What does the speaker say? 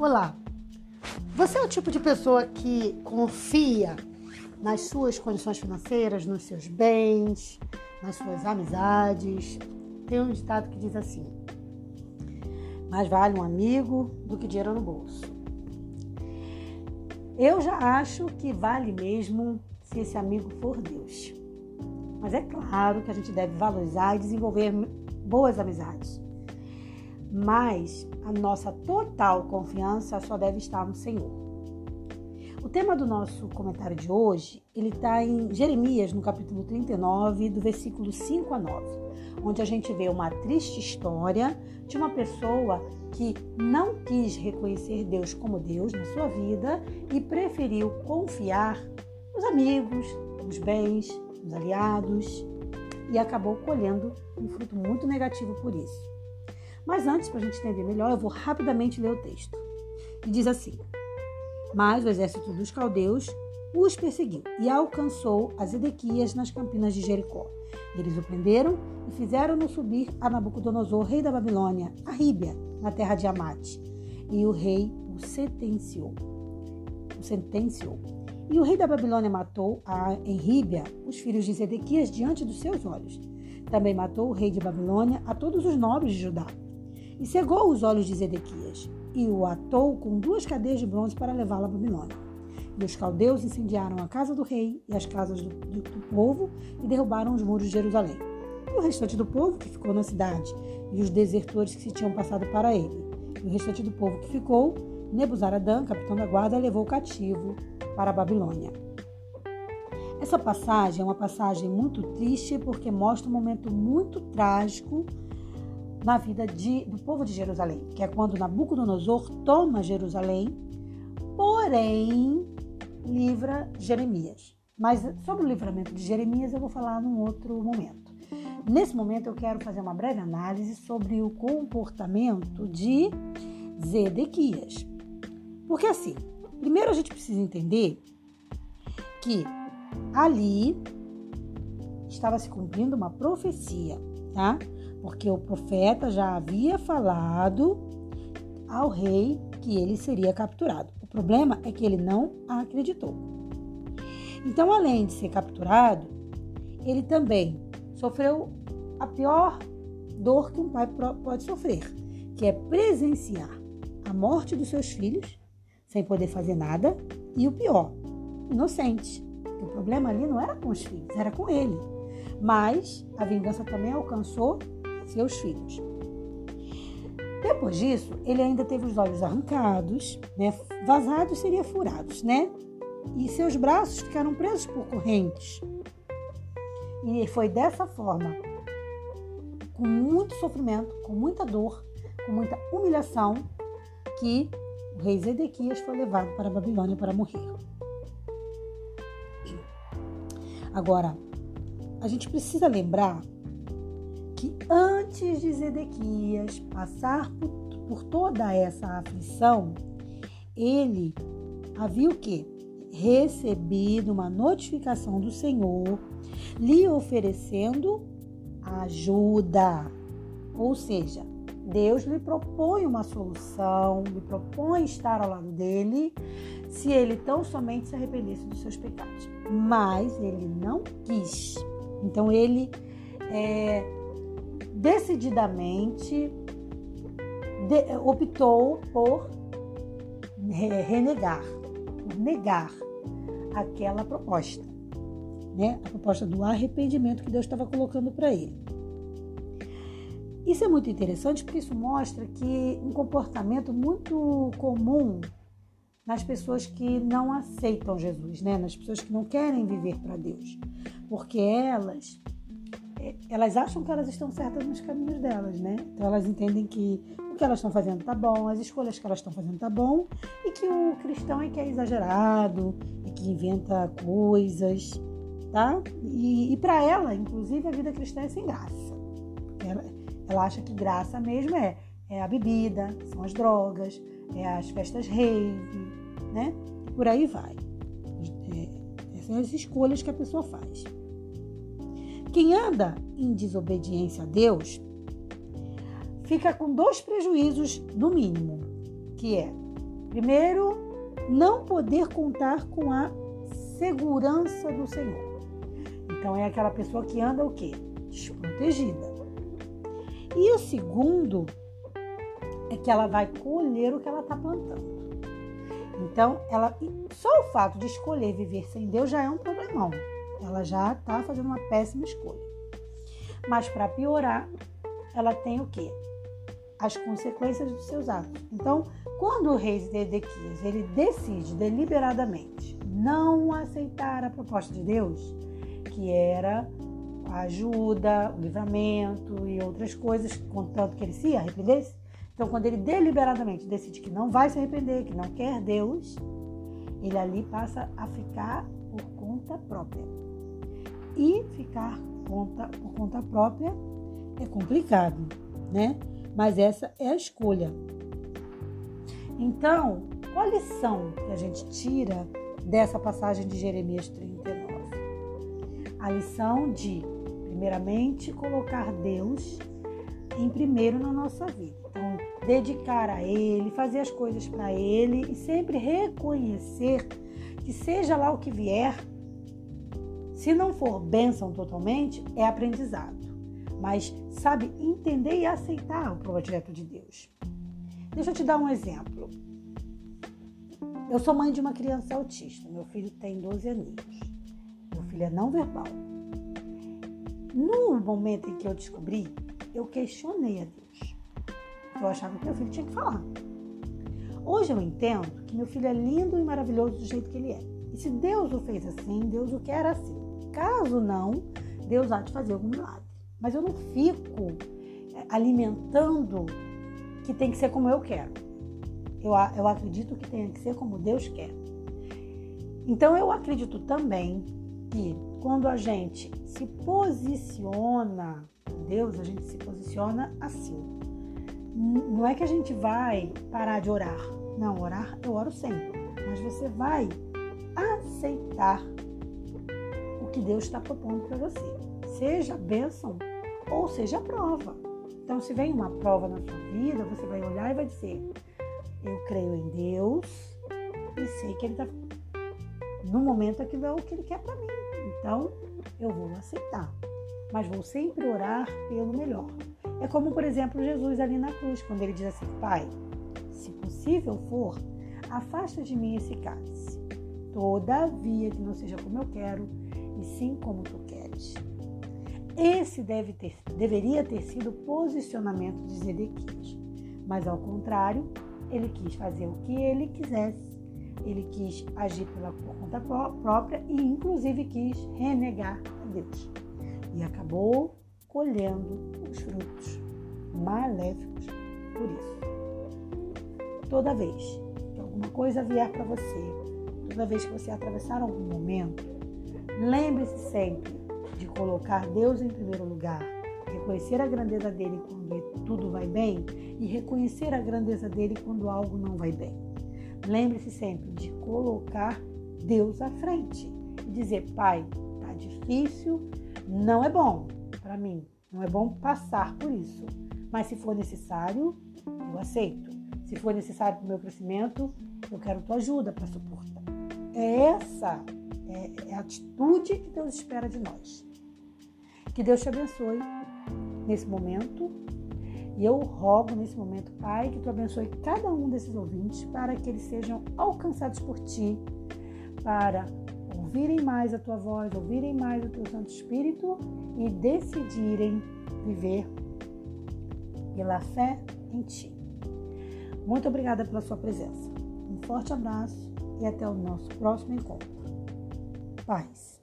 Olá, você é o tipo de pessoa que confia nas suas condições financeiras, nos seus bens, nas suas amizades? Tem um ditado que diz assim: mais vale um amigo do que dinheiro no bolso. Eu já acho que vale mesmo se esse amigo for Deus. Mas é claro que a gente deve valorizar e desenvolver boas amizades. Mas a nossa total confiança só deve estar no Senhor. O tema do nosso comentário de hoje, ele está em Jeremias, no capítulo 39, do versículo 5 a 9, onde a gente vê uma triste história de uma pessoa que não quis reconhecer Deus como Deus na sua vida e preferiu confiar nos amigos, nos bens, nos aliados e acabou colhendo um fruto muito negativo por isso. Mas antes, para a gente entender melhor, eu vou rapidamente ler o texto. E diz assim: Mas o exército dos caldeus os perseguiu e alcançou as Edequias nas campinas de Jericó. Eles o prenderam e fizeram-no subir a Nabucodonosor, rei da Babilônia, a Ríbia, na terra de Amate. E o rei o sentenciou. O sentenciou. E o rei da Babilônia matou a, em Ríbia os filhos de Zedequias diante dos seus olhos. Também matou o rei de Babilônia a todos os nobres de Judá e cegou os olhos de Zedequias, e o atou com duas cadeias de bronze para levá-lo à Babilônia. E os caldeus incendiaram a casa do rei e as casas do, do, do povo e derrubaram os muros de Jerusalém. E o restante do povo que ficou na cidade, e os desertores que se tinham passado para ele. E o restante do povo que ficou, Nebuzaradã, capitão da guarda, levou cativo para a Babilônia. Essa passagem é uma passagem muito triste porque mostra um momento muito trágico na vida de, do povo de Jerusalém, que é quando Nabucodonosor toma Jerusalém, porém livra Jeremias. Mas sobre o livramento de Jeremias eu vou falar num outro momento. Nesse momento eu quero fazer uma breve análise sobre o comportamento de Zedequias. Porque assim, primeiro a gente precisa entender que ali estava se cumprindo uma profecia, tá? Porque o profeta já havia falado ao rei que ele seria capturado. O problema é que ele não acreditou. Então, além de ser capturado, ele também sofreu a pior dor que um pai pode sofrer, que é presenciar a morte dos seus filhos sem poder fazer nada e o pior, inocente. O problema ali não era com os filhos, era com ele. Mas a vingança também alcançou seus filhos. Depois disso, ele ainda teve os olhos arrancados, né? Vazados seria furados, né? E seus braços ficaram presos por correntes. E foi dessa forma, com muito sofrimento, com muita dor, com muita humilhação, que o rei Zedequias foi levado para a Babilônia para morrer. Agora, a gente precisa lembrar que antes de Zedequias passar por, por toda essa aflição, ele havia o quê? Recebido uma notificação do Senhor lhe oferecendo ajuda. Ou seja, Deus lhe propõe uma solução, lhe propõe estar ao lado dele, se ele tão somente se arrependesse dos seus pecados. Mas ele não quis. Então ele é, decididamente de, optou por renegar, por negar aquela proposta, né? A proposta do arrependimento que Deus estava colocando para ele. Isso é muito interessante porque isso mostra que um comportamento muito comum nas pessoas que não aceitam Jesus, né? Nas pessoas que não querem viver para Deus, porque elas elas acham que elas estão certas nos caminhos delas, né? Então elas entendem que o que elas estão fazendo tá bom, as escolhas que elas estão fazendo tá bom, e que o cristão é que é exagerado, é que inventa coisas, tá? E, e para ela, inclusive, a vida cristã é sem graça. Ela, ela acha que graça mesmo é, é a bebida, são as drogas, é as festas rave, né? Por aí vai. É, são as escolhas que a pessoa faz. Quem anda em desobediência a Deus fica com dois prejuízos, no mínimo, que é Primeiro, não poder contar com a segurança do Senhor. Então é aquela pessoa que anda o quê? Desprotegida. E o segundo é que ela vai colher o que ela está plantando. Então, ela só o fato de escolher viver sem Deus já é um problemão. Ela já está fazendo uma péssima escolha. Mas para piorar, ela tem o quê? As consequências dos seus atos. Então, quando o rei Zedequias ele decide deliberadamente não aceitar a proposta de Deus, que era a ajuda, o livramento e outras coisas, contanto que ele se arrependesse, então, quando ele deliberadamente decide que não vai se arrepender, que não quer Deus, ele ali passa a ficar por conta própria. E ficar conta, por conta própria é complicado, né? Mas essa é a escolha. Então, qual a lição que a gente tira dessa passagem de Jeremias 39? A lição de, primeiramente, colocar Deus em primeiro na nossa vida. Então, dedicar a Ele, fazer as coisas para Ele e sempre reconhecer que, seja lá o que vier, se não for bênção totalmente, é aprendizado. Mas, sabe, entender e aceitar o projeto de Deus. Deixa eu te dar um exemplo. Eu sou mãe de uma criança autista. Meu filho tem 12 aninhos. Meu filho é não verbal. No momento em que eu descobri, eu questionei a Deus. Eu achava que meu filho tinha que falar. Hoje eu entendo que meu filho é lindo e maravilhoso do jeito que ele é. E se Deus o fez assim, Deus o quer assim. Caso não, Deus há de fazer algum milagre. Mas eu não fico é, alimentando que tem que ser como eu quero. Eu, eu acredito que tem que ser como Deus quer. Então eu acredito também que quando a gente se posiciona Deus, a gente se posiciona assim. Não é que a gente vai parar de orar. Não, orar eu oro sempre. Mas você vai aceitar que Deus está propondo para você. Seja bênção ou seja prova. Então, se vem uma prova na sua vida, você vai olhar e vai dizer: Eu creio em Deus e sei que Ele está. No momento aquilo é o que Ele quer para mim. Então, eu vou aceitar mas vou sempre orar pelo melhor. É como, por exemplo, Jesus ali na cruz, quando ele diz assim: Pai, se possível for, afasta de mim esse cálice. Todavia, que não seja como eu quero, e sim como tu queres. Esse deve ter, deveria ter sido o posicionamento de Zedequias, mas ao contrário, ele quis fazer o que ele quisesse. Ele quis agir pela conta própria e, inclusive, quis renegar a Deus e acabou colhendo os frutos maléficos por isso. Toda vez que alguma coisa vier para você, toda vez que você atravessar algum momento, lembre-se sempre de colocar Deus em primeiro lugar, reconhecer a grandeza dele quando tudo vai bem e reconhecer a grandeza dele quando algo não vai bem. Lembre-se sempre de colocar Deus à frente e dizer: Pai, tá difícil, não é bom para mim, não é bom passar por isso. Mas se for necessário, eu aceito. Se for necessário para o meu crescimento, eu quero tua ajuda para suportar. É essa é, é a atitude que Deus espera de nós. Que Deus te abençoe nesse momento. E eu rogo nesse momento, Pai, que tu abençoe cada um desses ouvintes para que eles sejam alcançados por ti, para ouvirem mais a tua voz, ouvirem mais o teu Santo Espírito e decidirem viver pela fé em ti. Muito obrigada pela sua presença. Um forte abraço e até o nosso próximo encontro. Paz.